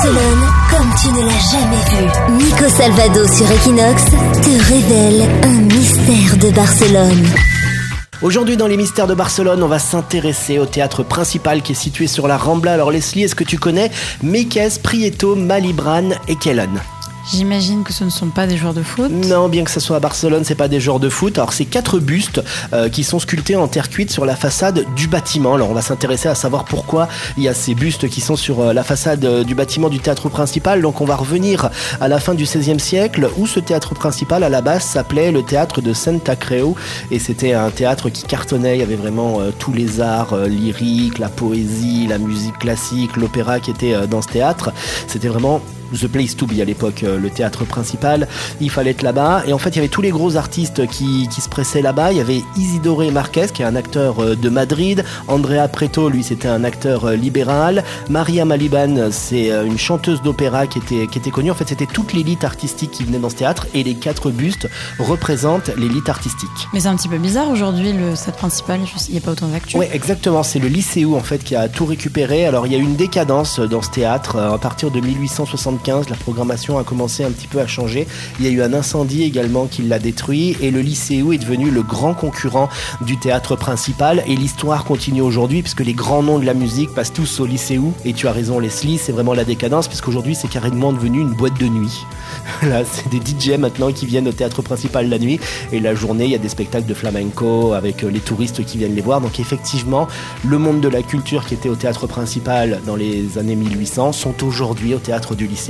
Barcelone comme tu ne l'as jamais vu. Nico Salvado sur Equinox te révèle un mystère de Barcelone. Aujourd'hui dans les mystères de Barcelone, on va s'intéresser au théâtre principal qui est situé sur la Rambla. Alors Leslie, est-ce que tu connais Mekes, Prieto, Malibran et Kellen J'imagine que ce ne sont pas des joueurs de foot. Non, bien que ce soit à Barcelone, c'est pas des joueurs de foot. Alors c'est quatre bustes euh, qui sont sculptés en terre cuite sur la façade du bâtiment. Alors on va s'intéresser à savoir pourquoi il y a ces bustes qui sont sur euh, la façade euh, du bâtiment du théâtre principal. Donc on va revenir à la fin du XVIe siècle où ce théâtre principal à la base s'appelait le théâtre de Santa Creu et c'était un théâtre qui cartonnait. Il y avait vraiment tous les arts lyriques, la poésie, la musique classique, l'opéra qui était dans ce théâtre. C'était vraiment The Place to Be à l'époque, euh, le théâtre principal. Il fallait être là-bas. Et en fait, il y avait tous les gros artistes qui, qui se pressaient là-bas. Il y avait Isidore Marquez, qui est un acteur euh, de Madrid. Andrea Preto, lui, c'était un acteur euh, libéral. Maria Maliban, c'est une chanteuse d'opéra qui était, qui était connue. En fait, c'était toute l'élite artistique qui venait dans ce théâtre. Et les quatre bustes représentent l'élite artistique. Mais c'est un petit peu bizarre aujourd'hui, le stade principal. Il n'y a pas autant d'actu. Oui, exactement. C'est le lycéo, en fait, qui a tout récupéré. Alors, il y a eu une décadence dans ce théâtre à partir de 1860 la programmation a commencé un petit peu à changer. Il y a eu un incendie également qui l'a détruit et le lycéo est devenu le grand concurrent du théâtre principal et l'histoire continue aujourd'hui puisque les grands noms de la musique passent tous au lycéo et tu as raison Leslie, c'est vraiment la décadence puisqu'aujourd'hui c'est carrément devenu une boîte de nuit. Là, c'est des DJ maintenant qui viennent au théâtre principal la nuit et la journée, il y a des spectacles de flamenco avec euh, les touristes qui viennent les voir. Donc effectivement, le monde de la culture qui était au théâtre principal dans les années 1800 sont aujourd'hui au théâtre du lycée.